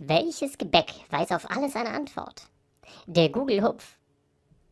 Welches Gebäck weiß auf alles eine Antwort? Der Google-Hupf